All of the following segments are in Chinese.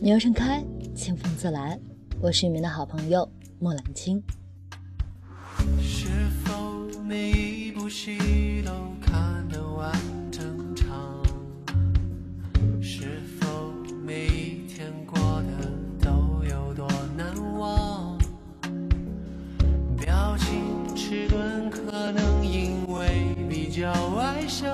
鸟盛开，清风自来。我是你们的好朋友莫兰青。是否每一部戏都看得完整场？是否每一天过得都有多难忘？表情迟钝，可能因为比较外向，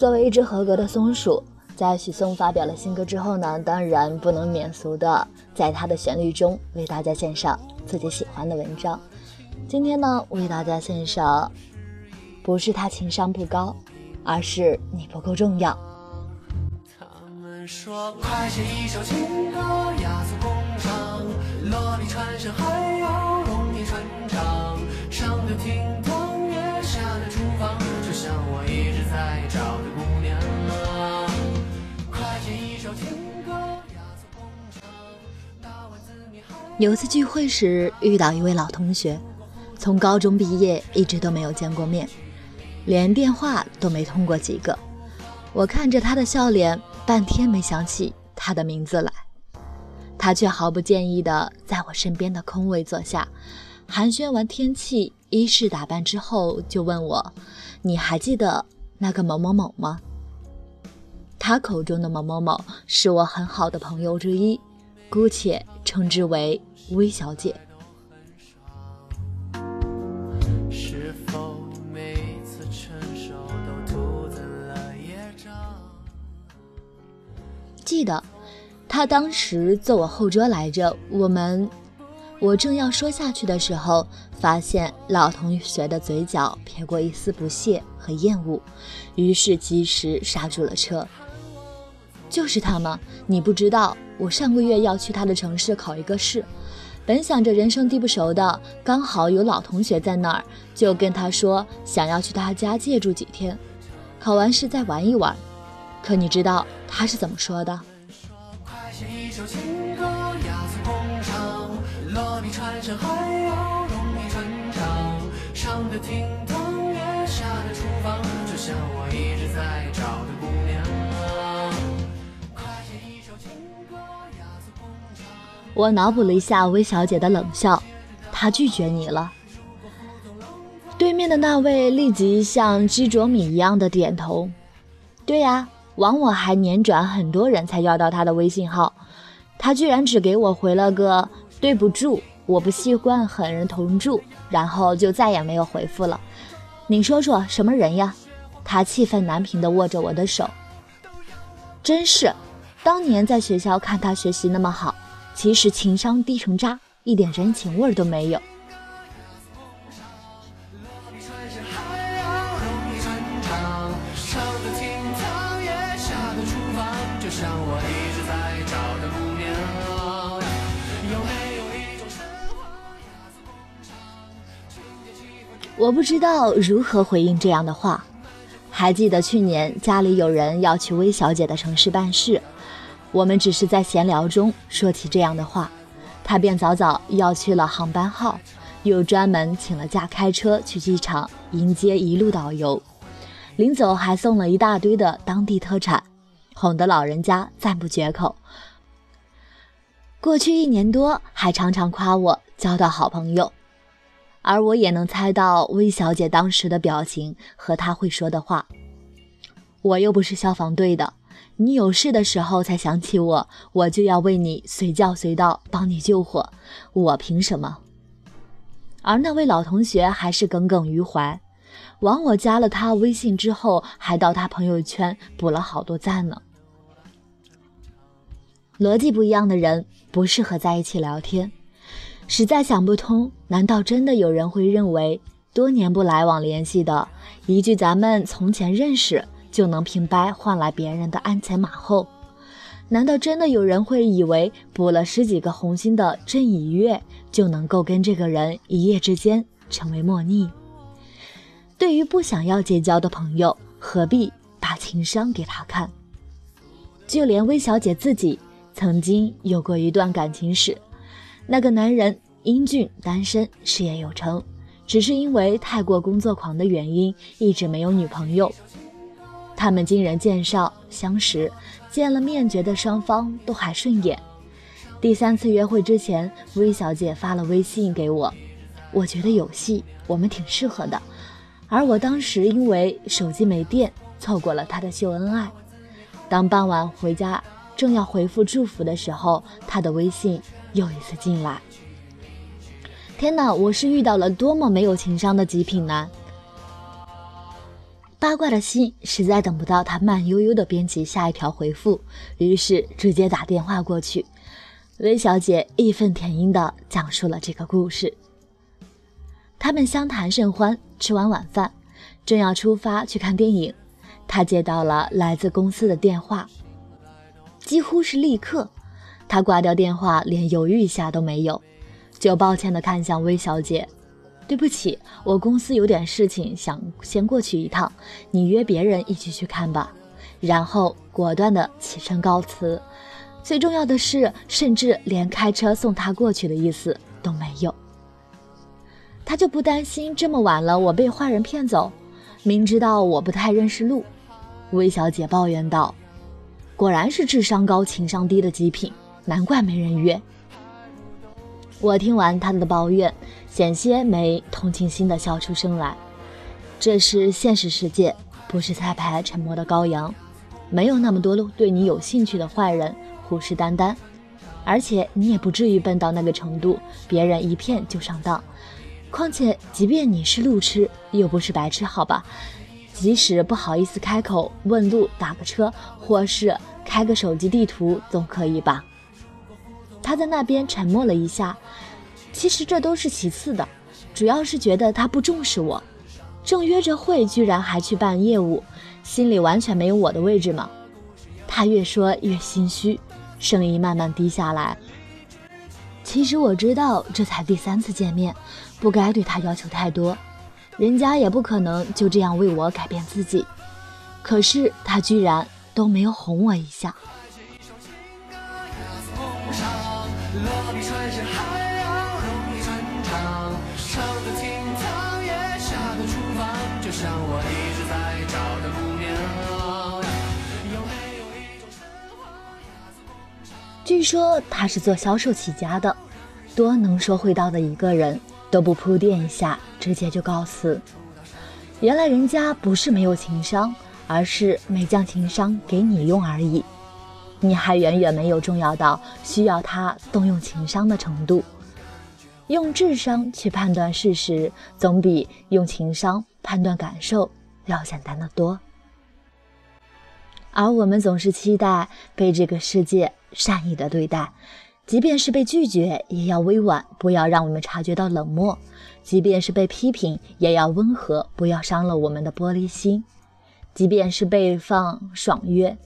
作为一只合格的松鼠，在许嵩发表了新歌之后呢，当然不能免俗的在他的旋律中为大家献上自己喜欢的文章。今天呢，为大家献上，不是他情商不高，而是你不够重要。他们说快写一首情歌，雅俗共赏，落笔传神有次聚会时遇到一位老同学，从高中毕业一直都没有见过面，连电话都没通过几个。我看着他的笑脸，半天没想起他的名字来。他却毫不介意地在我身边的空位坐下，寒暄完天气、衣饰打扮之后，就问我：“你还记得那个某某某吗？”他口中的某某某是我很好的朋友之一，姑且称之为微小姐。记得，他当时坐我后桌来着。我们，我正要说下去的时候，发现老同学的嘴角撇过一丝不屑和厌恶，于是及时刹住了车。就是他吗？你不知道，我上个月要去他的城市考一个试，本想着人生地不熟的，刚好有老同学在那儿，就跟他说想要去他家借住几天，考完试再玩一玩。可你知道他是怎么说的？上得厅堂也下得厨房，就像我我脑补了一下微小姐的冷笑，她拒绝你了。对面的那位立即像鸡啄米一样的点头。对呀，枉我还连转很多人才要到他的微信号，他居然只给我回了个对不住，我不习惯和人同住，然后就再也没有回复了。你说说什么人呀？他气愤难平地握着我的手。真是，当年在学校看他学习那么好。其实情商低成渣，一点人情味儿都没有。我。不知道如何回应这样的话。还记得去年家里有人要去微小姐的城市办事，我们只是在闲聊中说起这样的话，他便早早要去了航班号，又专门请了假开车去机场迎接一路导游，临走还送了一大堆的当地特产，哄得老人家赞不绝口。过去一年多，还常常夸我交到好朋友。而我也能猜到魏小姐当时的表情和她会说的话。我又不是消防队的，你有事的时候才想起我，我就要为你随叫随到，帮你救火，我凭什么？而那位老同学还是耿耿于怀，枉我加了他微信之后，还到他朋友圈补了好多赞呢。逻辑不一样的人不适合在一起聊天。实在想不通，难道真的有人会认为多年不来往联系的一句“咱们从前认识”就能平白换来别人的鞍前马后？难道真的有人会以为补了十几个红心的郑以月就能够跟这个人一夜之间成为莫逆？对于不想要结交的朋友，何必把情商给他看？就连微小姐自己曾经有过一段感情史。那个男人英俊、单身、事业有成，只是因为太过工作狂的原因，一直没有女朋友。他们经人介绍相识，见了面觉得双方都还顺眼。第三次约会之前，魏小姐发了微信给我，我觉得有戏，我们挺适合的。而我当时因为手机没电，错过了他的秀恩爱。当傍晚回家，正要回复祝福的时候，他的微信又一次进来。天哪，我是遇到了多么没有情商的极品男！八卦的心实在等不到他慢悠悠的编辑下一条回复，于是直接打电话过去。魏小姐义愤填膺地讲述了这个故事。他们相谈甚欢，吃完晚饭，正要出发去看电影，他接到了来自公司的电话，几乎是立刻，他挂掉电话，连犹豫一下都没有，就抱歉地看向魏小姐：“对不起，我公司有点事情，想先过去一趟，你约别人一起去看吧。”然后果断地起身告辞。最重要的是，甚至连开车送他过去的意思都没有。他就不担心这么晚了我被坏人骗走？明知道我不太认识路，魏小姐抱怨道：“果然是智商高、情商低的极品，难怪没人约。”我听完他的抱怨，险些没同情心的笑出声来。这是现实世界，不是彩排沉默的羔羊，没有那么多对你有兴趣的坏人。虎视眈眈，而且你也不至于笨到那个程度，别人一骗就上当。况且，即便你是路痴，又不是白痴，好吧？即使不好意思开口问路，打个车，或是开个手机地图，总可以吧？他在那边沉默了一下，其实这都是其次的，主要是觉得他不重视我。正约着会，居然还去办业务，心里完全没有我的位置吗？他越说越心虚。声音慢慢低下来。其实我知道这才第三次见面，不该对他要求太多，人家也不可能就这样为我改变自己。可是他居然都没有哄我一下。据说他是做销售起家的，多能说会道的一个人，都不铺垫一下，直接就告辞。原来人家不是没有情商，而是没将情商给你用而已。你还远远没有重要到需要他动用情商的程度。用智商去判断事实，总比用情商判断感受要简单的多。而我们总是期待被这个世界。善意的对待，即便是被拒绝，也要委婉，不要让我们察觉到冷漠；即便是被批评，也要温和，不要伤了我们的玻璃心；即便是被放爽约，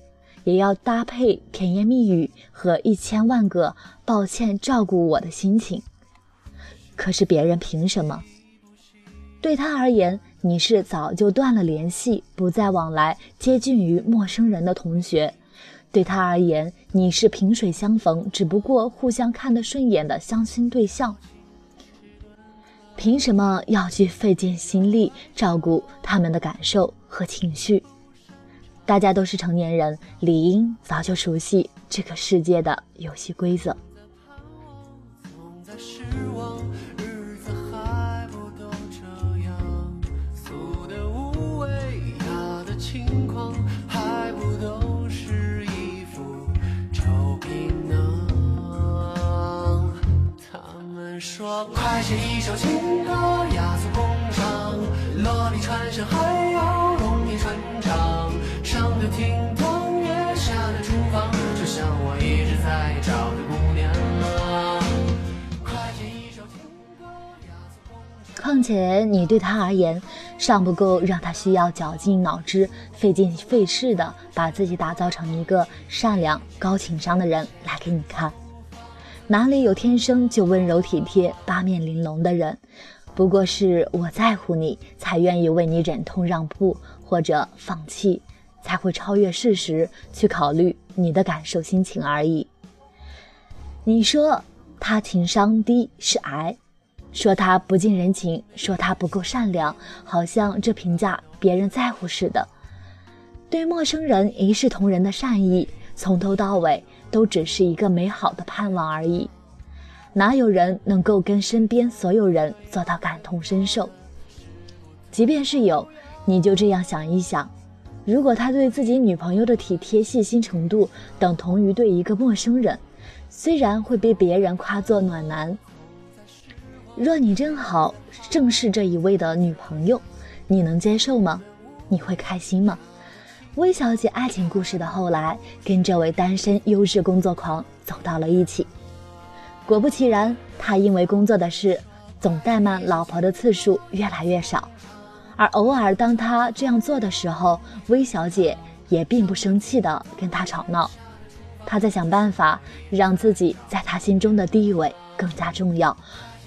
也要搭配甜言蜜语和一千万个抱歉，照顾我的心情。可是别人凭什么？对他而言，你是早就断了联系，不再往来，接近于陌生人的同学。对他而言，你是萍水相逢，只不过互相看得顺眼的相亲对象。凭什么要去费尽心力照顾他们的感受和情绪？大家都是成年人，理应早就熟悉这个世界的游戏规则。说快写一首情歌，雅俗共赏，落地传声还要容易传唱。上的厅堂，月下的厨房，就像我一直在找的姑娘。快写一首情歌，雅俗共赏。况且你对他而言，尚不够让他需要绞尽脑汁、费尽费事的把自己打造成一个善良、高情商的人来给你看。哪里有天生就温柔体贴、八面玲珑的人？不过是我在乎你，才愿意为你忍痛让步或者放弃，才会超越事实去考虑你的感受、心情而已。你说他情商低是癌，说他不近人情，说他不够善良，好像这评价别人在乎似的。对陌生人一视同仁的善意，从头到尾都只是一个美好的盼望而已。哪有人能够跟身边所有人做到感同身受？即便是有，你就这样想一想：如果他对自己女朋友的体贴细心程度等同于对一个陌生人，虽然会被别人夸作暖男，若你正好正是这一位的女朋友，你能接受吗？你会开心吗？魏小姐爱情故事的后来，跟这位单身优质工作狂走到了一起。果不其然，他因为工作的事，总怠慢老婆的次数越来越少。而偶尔当他这样做的时候，魏小姐也并不生气的跟他吵闹。他在想办法让自己在他心中的地位更加重要，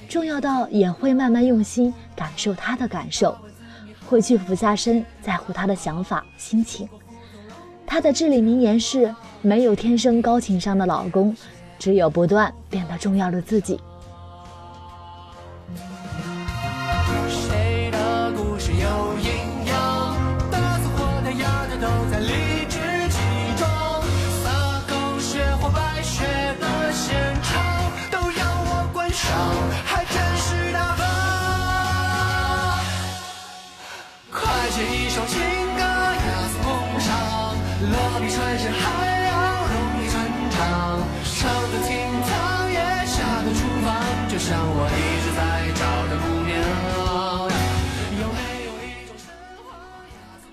重要到也会慢慢用心感受他的感受。会去俯下身，在乎他的想法、心情。他的至理名言是：没有天生高情商的老公，只有不断变得重要的自己。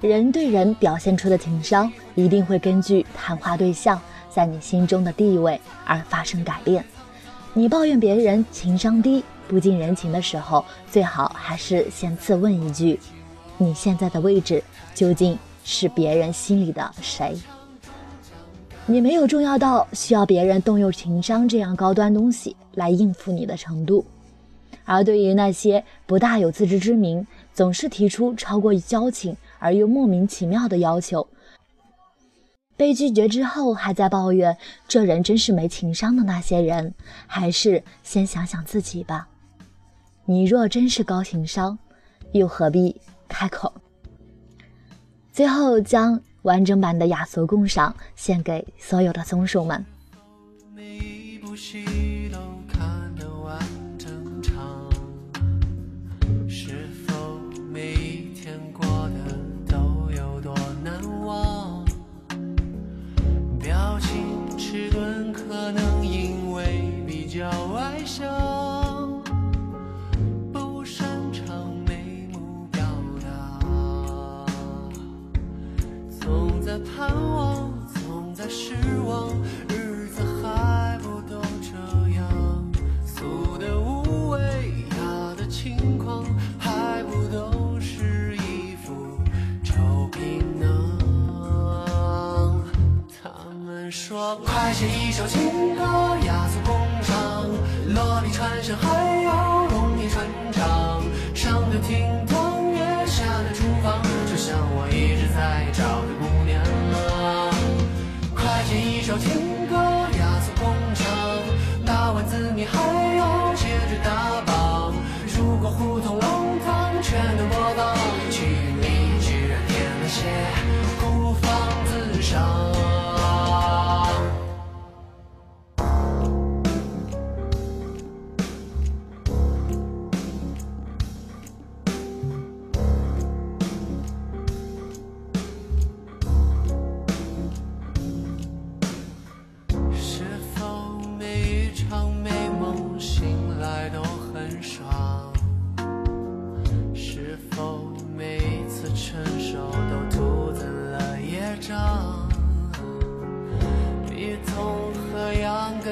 人对人表现出的情商，一定会根据谈话对象在你心中的地位而发生改变。你抱怨别人情商低、不近人情的时候，最好还是先自问一句：你现在的位置究竟是别人心里的谁？你没有重要到需要别人动用情商这样高端东西来应付你的程度。而对于那些不大有自知之明，总是提出超过交情而又莫名其妙的要求，被拒绝之后还在抱怨这人真是没情商的那些人，还是先想想自己吧。你若真是高情商，又何必开口？最后将完整版的雅俗共赏献给所有的松鼠们。快写一首情歌，雅俗共赏，落笔传神还要容易传唱。上得厅堂，月下的厨房，就像我一直在找的姑娘。快写一首情歌，雅俗共赏，打完字你还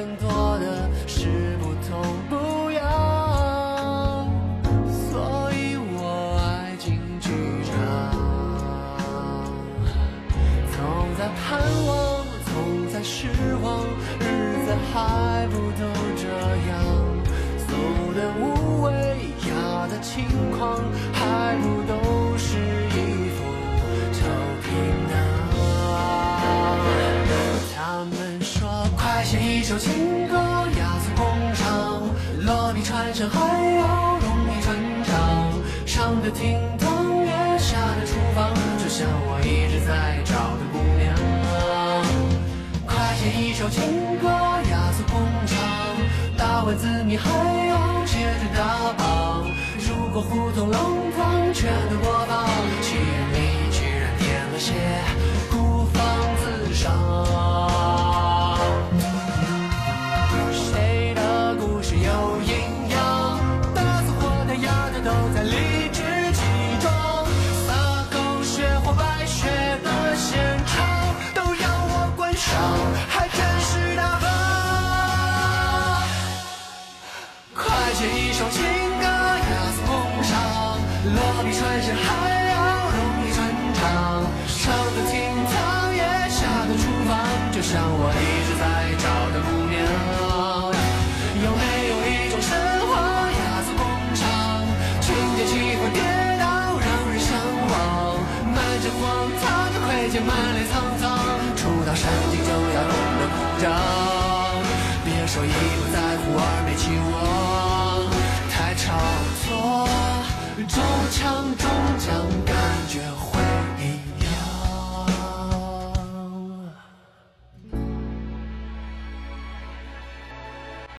更多的是不痛不痒所以我爱进剧场总在盼望总在失望日子还不都这样。俗的无畏雅的轻狂还不都说，快写一首情歌，雅俗共赏，落笔传神，还要动笔传唱。上。的厅堂，月下的厨房，就像我一直在找的姑娘。快写一首情歌，雅俗共赏，打完字谜还要接着打榜。如果胡同弄堂全都播放，气里居然点了些孤芳自赏。